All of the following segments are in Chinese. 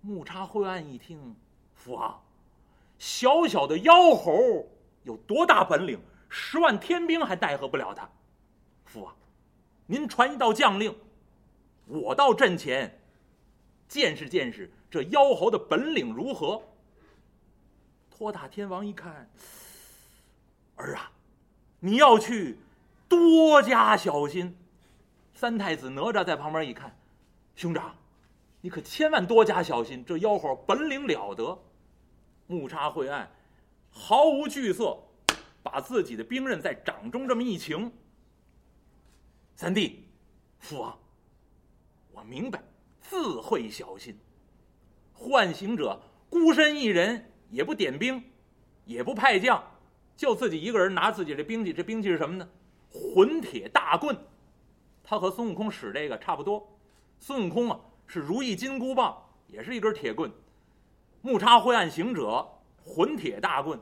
木叉灰暗一听，父王，小小的妖猴有多大本领？十万天兵还奈何不了他。父王，您传一道将令，我到阵前见识见识这妖猴的本领如何。托塔天王一看，儿啊，你要去，多加小心。三太子哪吒在旁边一看，兄长，你可千万多加小心，这妖猴本领了得。木叉晦暗，毫无惧色，把自己的兵刃在掌中这么一擎。三弟，父王，我明白，自会小心。唤行者孤身一人。也不点兵，也不派将，就自己一个人拿自己的兵器。这兵器是什么呢？混铁大棍。他和孙悟空使这个差不多。孙悟空啊是如意金箍棒，也是一根铁棍。木叉灰暗行者混铁大棍，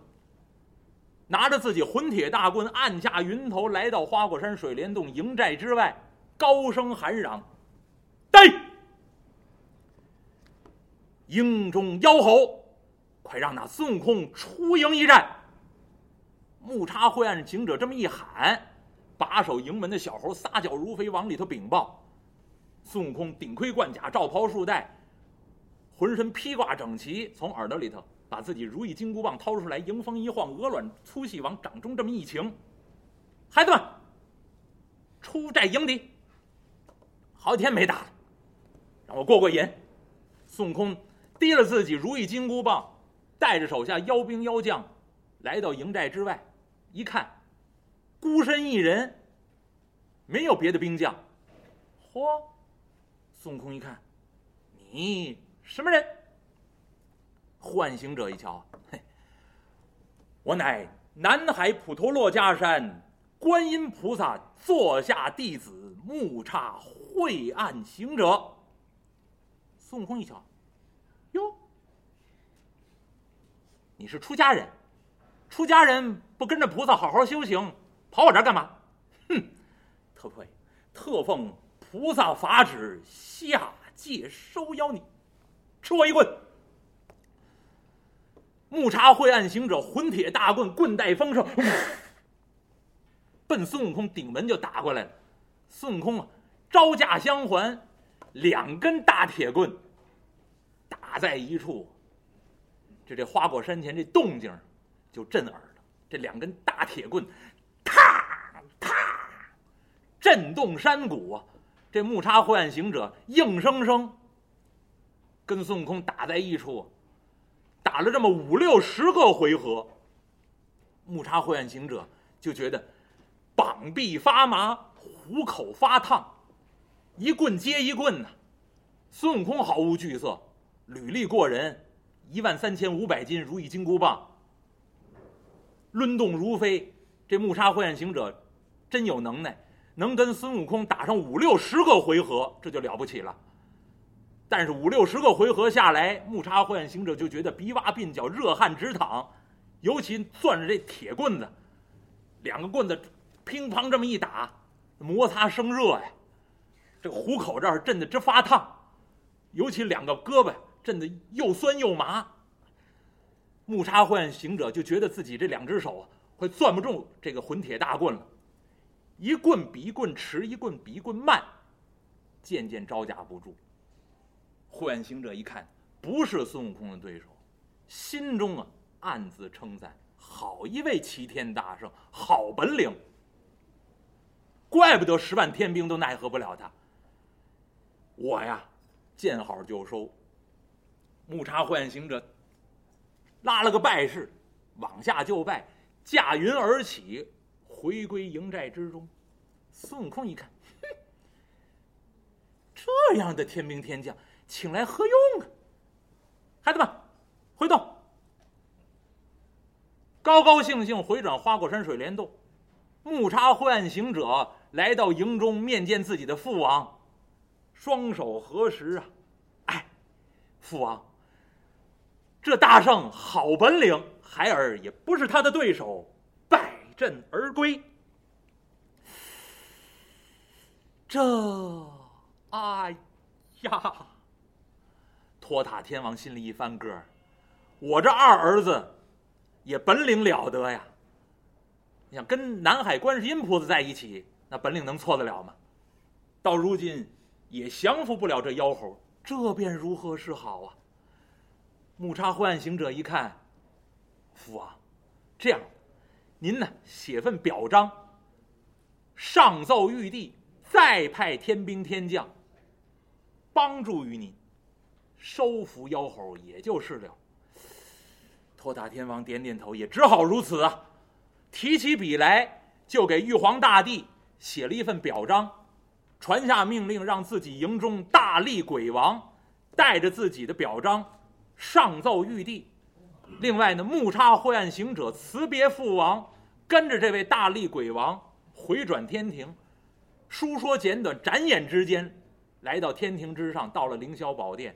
拿着自己混铁大棍，按下云头，来到花果山水帘洞营寨之外，高声喊嚷：“待营中妖猴！”快让那孙悟空出营一战！木叉灰暗行者这么一喊，把守营门的小猴撒脚如飞，往里头禀报。孙悟空顶盔贯甲，罩袍束带，浑身披挂整齐，从耳朵里头把自己如意金箍棒掏出来，迎风一晃，鹅卵粗细往掌中这么一擎。孩子们，出寨迎敌！好几天没打了，让我过过瘾。孙悟空提了自己如意金箍棒。带着手下妖兵妖将，来到营寨之外，一看，孤身一人，没有别的兵将。嚯！孙悟空一看，你什么人？幻行者一瞧，嘿，我乃南海普陀洛迦山观音菩萨座下弟子木叉晦暗行者。孙悟空一瞧，哟。你是出家人，出家人不跟着菩萨好好修行，跑我这儿干嘛？哼！特配，特奉菩萨法旨下界收妖你，吃我一棍！木叉晦暗行者混铁大棍，棍带风声，奔孙悟空顶门就打过来了。孙悟空啊，招架相还，两根大铁棍打在一处。这这花果山前这动静就震耳了。这两根大铁棍，啪啪，震动山谷啊！这木叉灰暗行者硬生生跟孙悟空打在一处，打了这么五六十个回合。木叉灰暗行者就觉得膀臂发麻，虎口发烫，一棍接一棍呐。孙悟空毫无惧色，履历过人。一万三千五百斤如意金箍棒，抡动如飞。这木叉灰暗行者真有能耐，能跟孙悟空打上五六十个回合，这就了不起了。但是五六十个回合下来，木叉幻行者就觉得鼻洼鬓角热汗直淌，尤其攥着这铁棍子，两个棍子乒乓这么一打，摩擦生热呀，这个虎口这儿震得直发烫，尤其两个胳膊。震得又酸又麻，木叉幻行者就觉得自己这两只手啊，快攥不住这个混铁大棍了，一棍比一棍迟，一棍比一棍慢，渐渐招架不住。幻行者一看不是孙悟空的对手，心中啊暗自称赞：好一位齐天大圣，好本领！怪不得十万天兵都奈何不了他。我呀，见好就收。木叉幻行者拉了个拜式，往下就拜，驾云而起，回归营寨之中。孙悟空一看，哼，这样的天兵天将，请来何用啊？孩子们，回洞。高高兴兴回转花果山水帘洞，木叉幻行者来到营中，面见自己的父王，双手合十啊，哎，父王。这大圣好本领，孩儿也不是他的对手，阵而归。这，哎呀！托塔天王心里一翻个儿，我这二儿子也本领了得呀！你想跟南海观世音菩萨在一起，那本领能错得了吗？到如今也降服不了这妖猴，这便如何是好啊？木叉灰暗行者一看，父王，这样，您呢写份表彰，上奏玉帝，再派天兵天将帮助于您。收服妖猴也就是了。托塔天王点点头，也只好如此啊。提起笔来，就给玉皇大帝写了一份表彰，传下命令，让自己营中大力鬼王带着自己的表彰上奏玉帝。另外呢，木叉灰暗行者辞别父王，跟着这位大力鬼王回转天庭。书说简短，眨眼之间来到天庭之上，到了凌霄宝殿。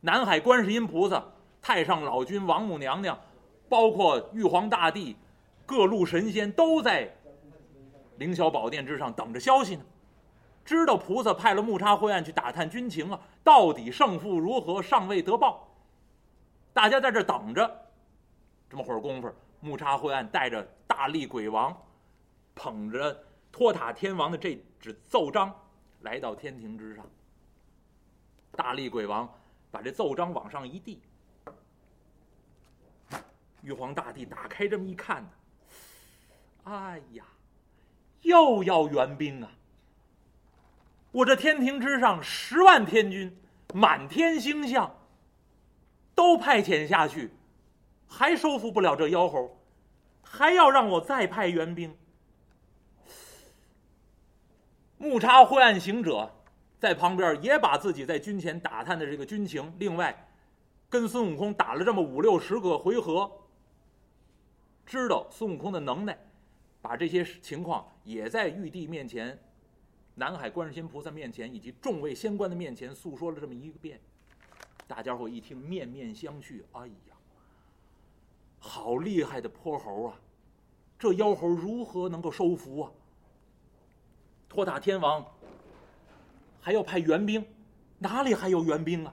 南海观世音菩萨、太上老君、王母娘娘，包括玉皇大帝、各路神仙，都在凌霄宝殿之上等着消息呢。知道菩萨派了木叉灰暗去打探军情啊，到底胜负如何，尚未得报。大家在这等着，这么会儿功夫，木叉灰暗带着大力鬼王，捧着托塔天王的这纸奏章，来到天庭之上。大力鬼王。把这奏章往上一递，玉皇大帝打开这么一看呢，哎呀，又要援兵啊！我这天庭之上十万天军，满天星象，都派遣下去，还收服不了这妖猴，还要让我再派援兵。木叉灰暗行者。在旁边也把自己在军前打探的这个军情，另外，跟孙悟空打了这么五六十个回合，知道孙悟空的能耐，把这些情况也在玉帝面前、南海观世音菩萨面前以及众位仙官的面前诉说了这么一个遍。大家伙一听，面面相觑。哎呀，好厉害的泼猴啊！这妖猴如何能够收服啊？托塔天王。还要派援兵，哪里还有援兵啊？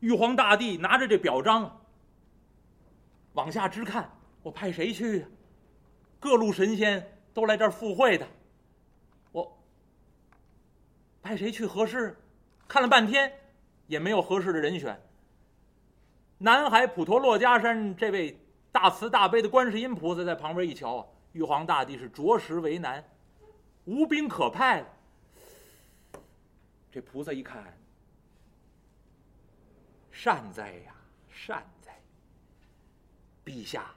玉皇大帝拿着这表彰，往下直看，我派谁去呀？各路神仙都来这儿赴会的，我派谁去合适？看了半天，也没有合适的人选。南海普陀珞珈山这位大慈大悲的观世音菩萨在旁边一瞧啊，玉皇大帝是着实为难，无兵可派。这菩萨一看，善哉呀，善哉！陛下，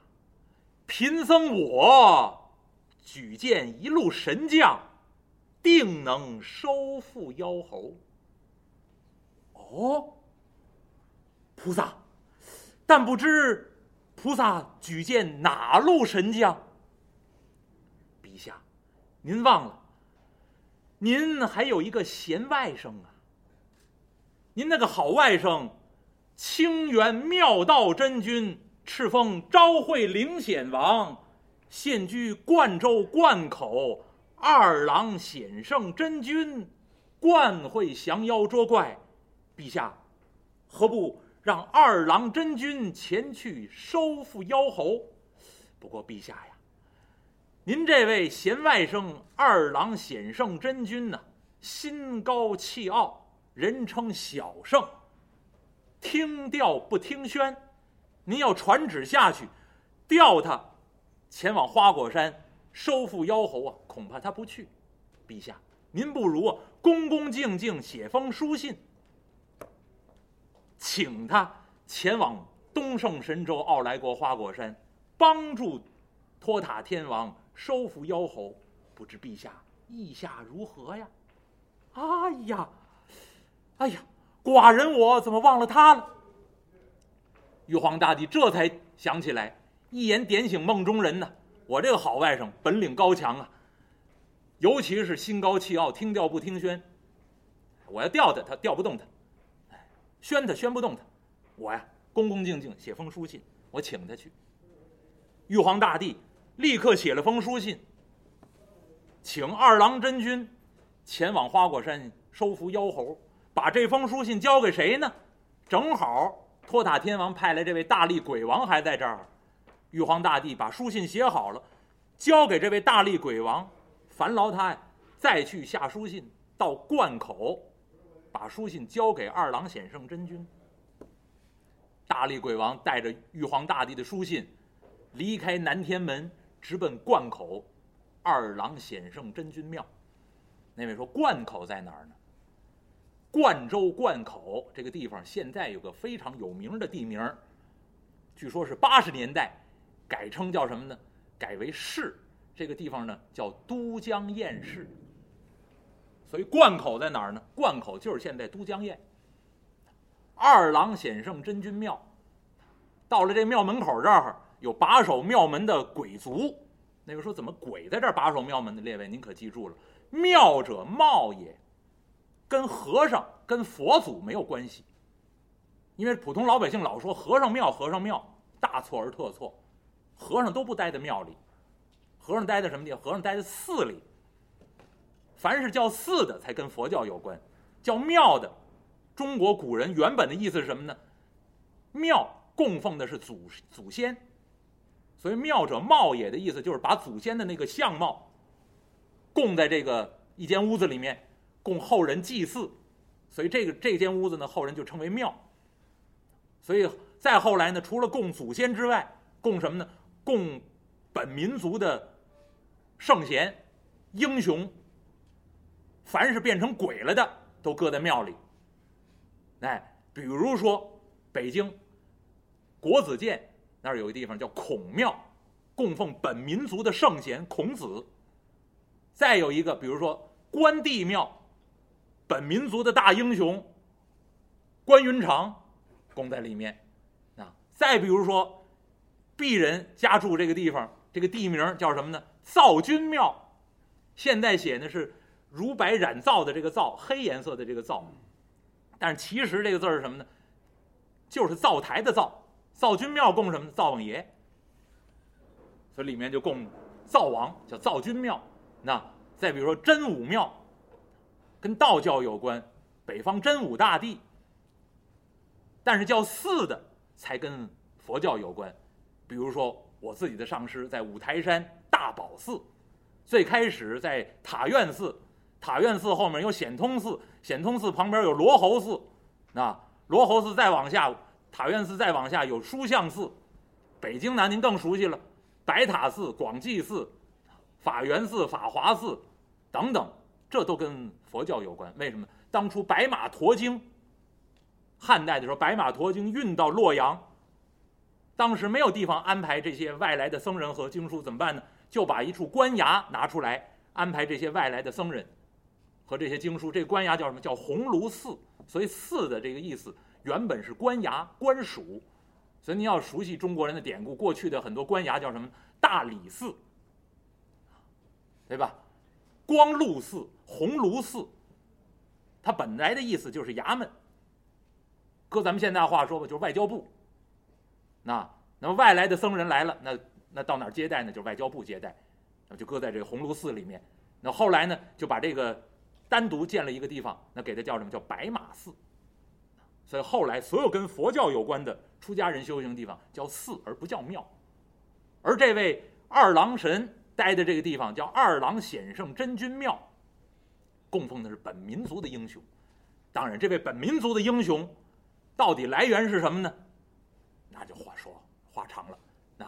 贫僧我举荐一路神将，定能收复妖猴。哦，菩萨，但不知菩萨举荐哪路神将？陛下，您忘了。您还有一个贤外甥啊！您那个好外甥，清源妙道真君，敕封昭惠灵显王，现居灌州灌口，二郎显圣真君，惯会降妖捉怪。陛下，何不让二郎真君前去收复妖猴？不过，陛下呀。您这位贤外甥二郎显圣真君呢，心高气傲，人称小圣，听调不听宣。您要传旨下去，调他前往花果山收复妖猴啊，恐怕他不去。陛下，您不如啊，恭恭敬敬写封书信，请他前往东胜神州傲来国花果山，帮助托塔天王。收服妖猴，不知陛下意下如何呀？哎呀，哎呀，寡人我怎么忘了他了？玉皇大帝这才想起来，一眼点醒梦中人呢。我这个好外甥本领高强啊，尤其是心高气傲，听调不听宣。我要调他，他调不动他；宣他，宣不动他。我呀，恭恭敬敬写封书信，我请他去。玉皇大帝。立刻写了封书信，请二郎真君前往花果山收服妖猴，把这封书信交给谁呢？正好托塔天王派来这位大力鬼王还在这儿。玉皇大帝把书信写好了，交给这位大力鬼王，烦劳他呀再去下书信到灌口，把书信交给二郎显圣真君。大力鬼王带着玉皇大帝的书信，离开南天门，直奔灌口二郎显圣真君庙。那位说灌口在哪儿呢？灌州灌口这个地方现在有个非常有名的地名，据说是八十年代改称叫什么呢？改为市。这个地方呢叫都江堰市。所以灌口在哪儿呢？灌口就是现在都江堰。二郎显圣真君庙，到了这庙门口这儿有把守庙门的鬼卒。那个说怎么鬼在这儿把守庙门的？列位您可记住了，庙者貌也，跟和尚跟佛祖没有关系。因为普通老百姓老说和尚庙和尚庙，大错而特错，和尚都不待在庙里，和尚待在什么地方？和尚待在寺里。凡是叫寺的才跟佛教有关，叫庙的。中国古人原本的意思是什么呢？庙供奉的是祖祖先，所以庙者貌也的意思就是把祖先的那个相貌供在这个一间屋子里面，供后人祭祀，所以这个这间屋子呢，后人就称为庙。所以再后来呢，除了供祖先之外，供什么呢？供本民族的圣贤、英雄，凡是变成鬼了的，都搁在庙里。哎，比如说北京国子监那儿有个地方叫孔庙，供奉本民族的圣贤孔子。再有一个，比如说关帝庙，本民族的大英雄关云长供在里面。啊，再比如说鄙人家住这个地方，这个地名叫什么呢？造君庙。现在写的是如白染皂的这个皂，黑颜色的这个皂。但是其实这个字是什么呢？就是灶台的灶，灶君庙供什么？灶王爷。所以里面就供灶王，叫灶君庙。那再比如说真武庙，跟道教有关，北方真武大帝。但是叫寺的才跟佛教有关，比如说我自己的上师在五台山大宝寺，最开始在塔院寺。塔院寺后面有显通寺，显通寺旁边有罗侯寺，啊，罗侯寺再往下，塔院寺再往下有书相寺，北京呢您更熟悉了，白塔寺、广济寺、法源寺、法华寺等等，这都跟佛教有关。为什么？当初白马驮经，汉代的时候白马驮经运到洛阳，当时没有地方安排这些外来的僧人和经书，怎么办呢？就把一处官衙拿出来安排这些外来的僧人。和这些经书，这官衙叫什么？叫鸿胪寺。所以“寺”的这个意思原本是官衙、官署。所以你要熟悉中国人的典故，过去的很多官衙叫什么？大理寺，对吧？光禄寺、鸿胪寺，它本来的意思就是衙门。搁咱们现在话说吧，就是外交部。那那么外来的僧人来了，那那到哪接待呢？就是外交部接待，那就搁在这个鸿胪寺里面。那后来呢，就把这个。单独建了一个地方，那给它叫什么？叫白马寺。所以后来所有跟佛教有关的出家人修行的地方叫寺，而不叫庙。而这位二郎神待的这个地方叫二郎显圣真君庙，供奉的是本民族的英雄。当然，这位本民族的英雄到底来源是什么呢？那就话说话长了，那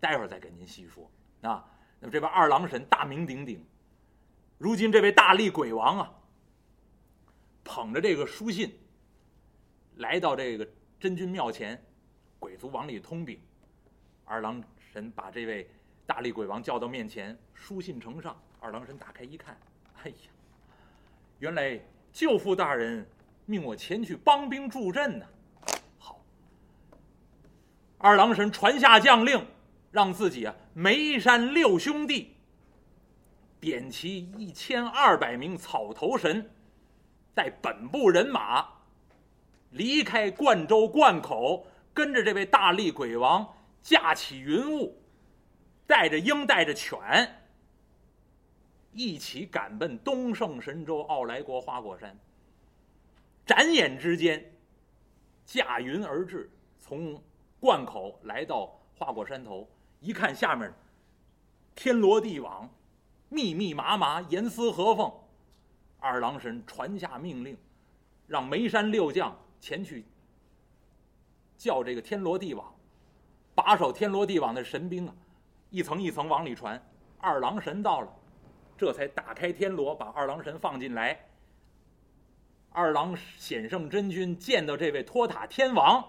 待会儿再给您细说。那，那么这位二郎神大名鼎鼎。如今这位大力鬼王啊，捧着这个书信，来到这个真君庙前，鬼卒往里通禀。二郎神把这位大力鬼王叫到面前，书信呈上。二郎神打开一看，哎呀，原来舅父大人命我前去帮兵助阵呢。好，二郎神传下将令，让自己啊眉山六兄弟。点齐一千二百名草头神，带本部人马，离开灌州灌口，跟着这位大力鬼王驾起云雾，带着鹰，带着犬，一起赶奔东胜神州傲来国花果山。眨眼之间，驾云而至，从灌口来到花果山头，一看下面，天罗地网，密密麻麻，严丝合缝。二郎神传下命令，让眉山六将前去叫这个天罗地网，把守天罗地网的神兵啊，一层一层往里传。二郎神到了，这才打开天罗，把二郎神放进来。二郎显圣真君见到这位托塔天王，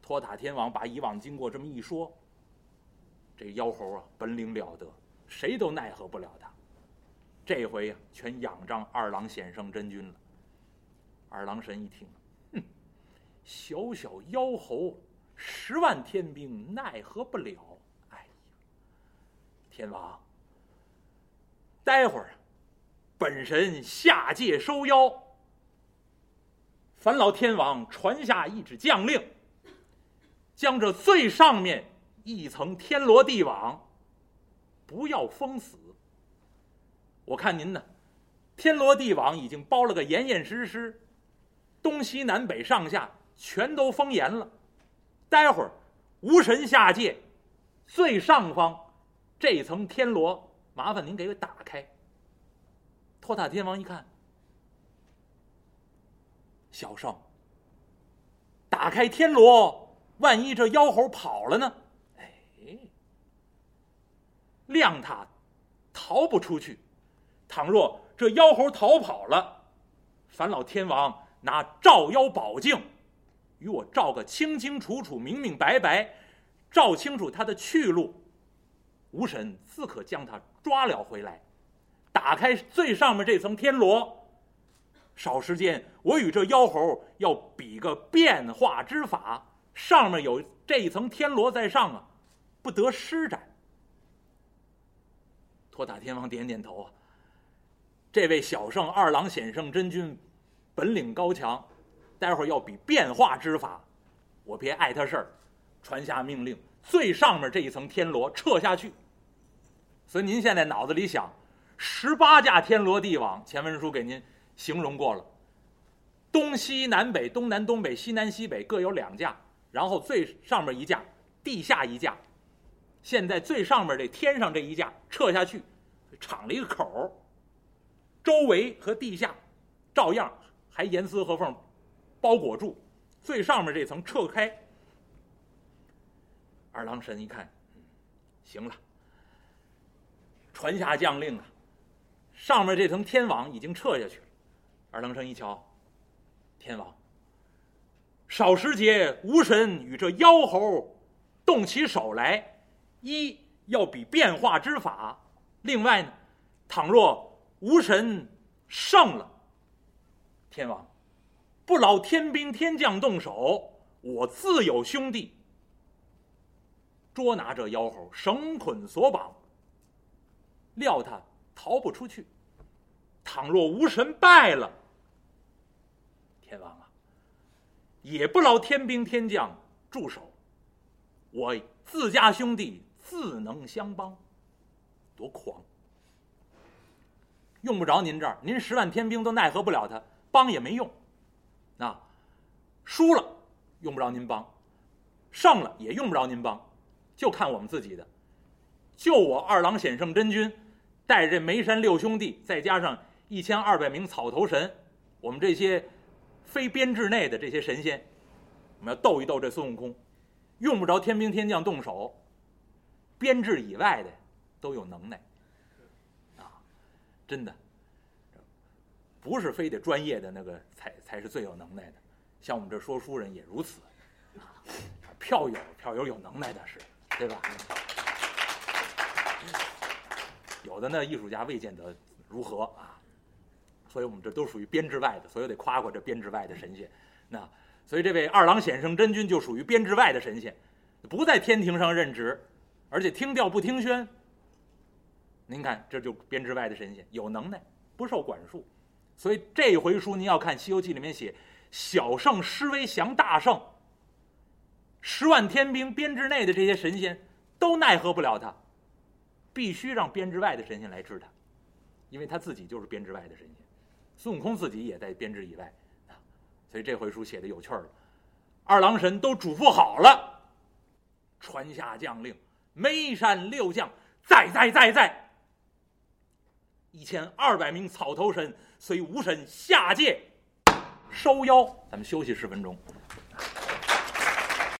托塔天王把以往经过这么一说，这妖猴啊本领了得，谁都奈何不了他。这回呀，全仰仗二郎显圣真君了。二郎神一听，哼，小小妖猴，十万天兵奈何不了。哎呀，天王，待会儿本神下界收妖。烦劳天王传下一纸将令，将这最上面一层天罗地网不要封死。我看您呢，天罗地网已经包了个严严实实，东西南北上下全都封严了。待会儿无神下界，最上方这层天罗，麻烦您给打开。托塔天王一看，小圣，打开天罗，万一这妖猴跑了呢？谅他逃不出去。倘若这妖猴逃跑了，烦老天王拿照妖宝镜，与我照个清清楚楚、明明白白，照清楚他的去路，无神自可将他抓了回来。打开最上面这层天罗，少时间，我与这妖猴要比个变化之法。上面有这一层天罗在上啊，不得施展。托塔天王点点头啊。这位小圣二郎显圣真君，本领高强，待会儿要比变化之法，我别碍他事儿，传下命令，最上面这一层天罗撤下去。所以您现在脑子里想，十八架天罗地网，前文书给您形容过了，东西南北、东南东北、西南西北各有两架，然后最上面一架，地下一架，现在最上面这天上这一架撤下去，敞了一个口。周围和地下，照样还严丝合缝包裹住，最上面这层撤开。二郎神一看，行了，传下将令啊，上面这层天网已经撤下去了。二郎神一瞧，天王，少时节，无神与这妖猴动起手来，一要比变化之法，另外呢，倘若。无神胜了，天王，不劳天兵天将动手，我自有兄弟捉拿这妖猴，绳捆索绑，料他逃不出去。倘若无神败了，天王啊，也不劳天兵天将驻守，我自家兄弟自能相帮，多狂！用不着您这儿，您十万天兵都奈何不了他，帮也没用。啊，输了用不着您帮，胜了也用不着您帮，就看我们自己的。就我二郎显圣真君，带着这眉山六兄弟，再加上一千二百名草头神，我们这些非编制内的这些神仙，我们要斗一斗这孙悟空，用不着天兵天将动手，编制以外的都有能耐。啊真的，不是非得专业的那个才才是最有能耐的，像我们这说书人也如此，票友票友有能耐的是，对吧？有的呢艺术家未见得如何啊，所以我们这都属于编制外的，所以得夸夸这编制外的神仙。那所以这位二郎显圣真君就属于编制外的神仙，不在天庭上任职，而且听调不听宣。您看，这就编制外的神仙有能耐，不受管束，所以这回书您要看《西游记》里面写，小圣施威降大圣，十万天兵编制内的这些神仙都奈何不了他，必须让编制外的神仙来治他，因为他自己就是编制外的神仙，孙悟空自己也在编制以外啊，所以这回书写的有趣了。二郎神都嘱咐好了，传下将令，眉山六将在在在在，一千二百名草头神随吴神下界收妖。咱们休息十分钟。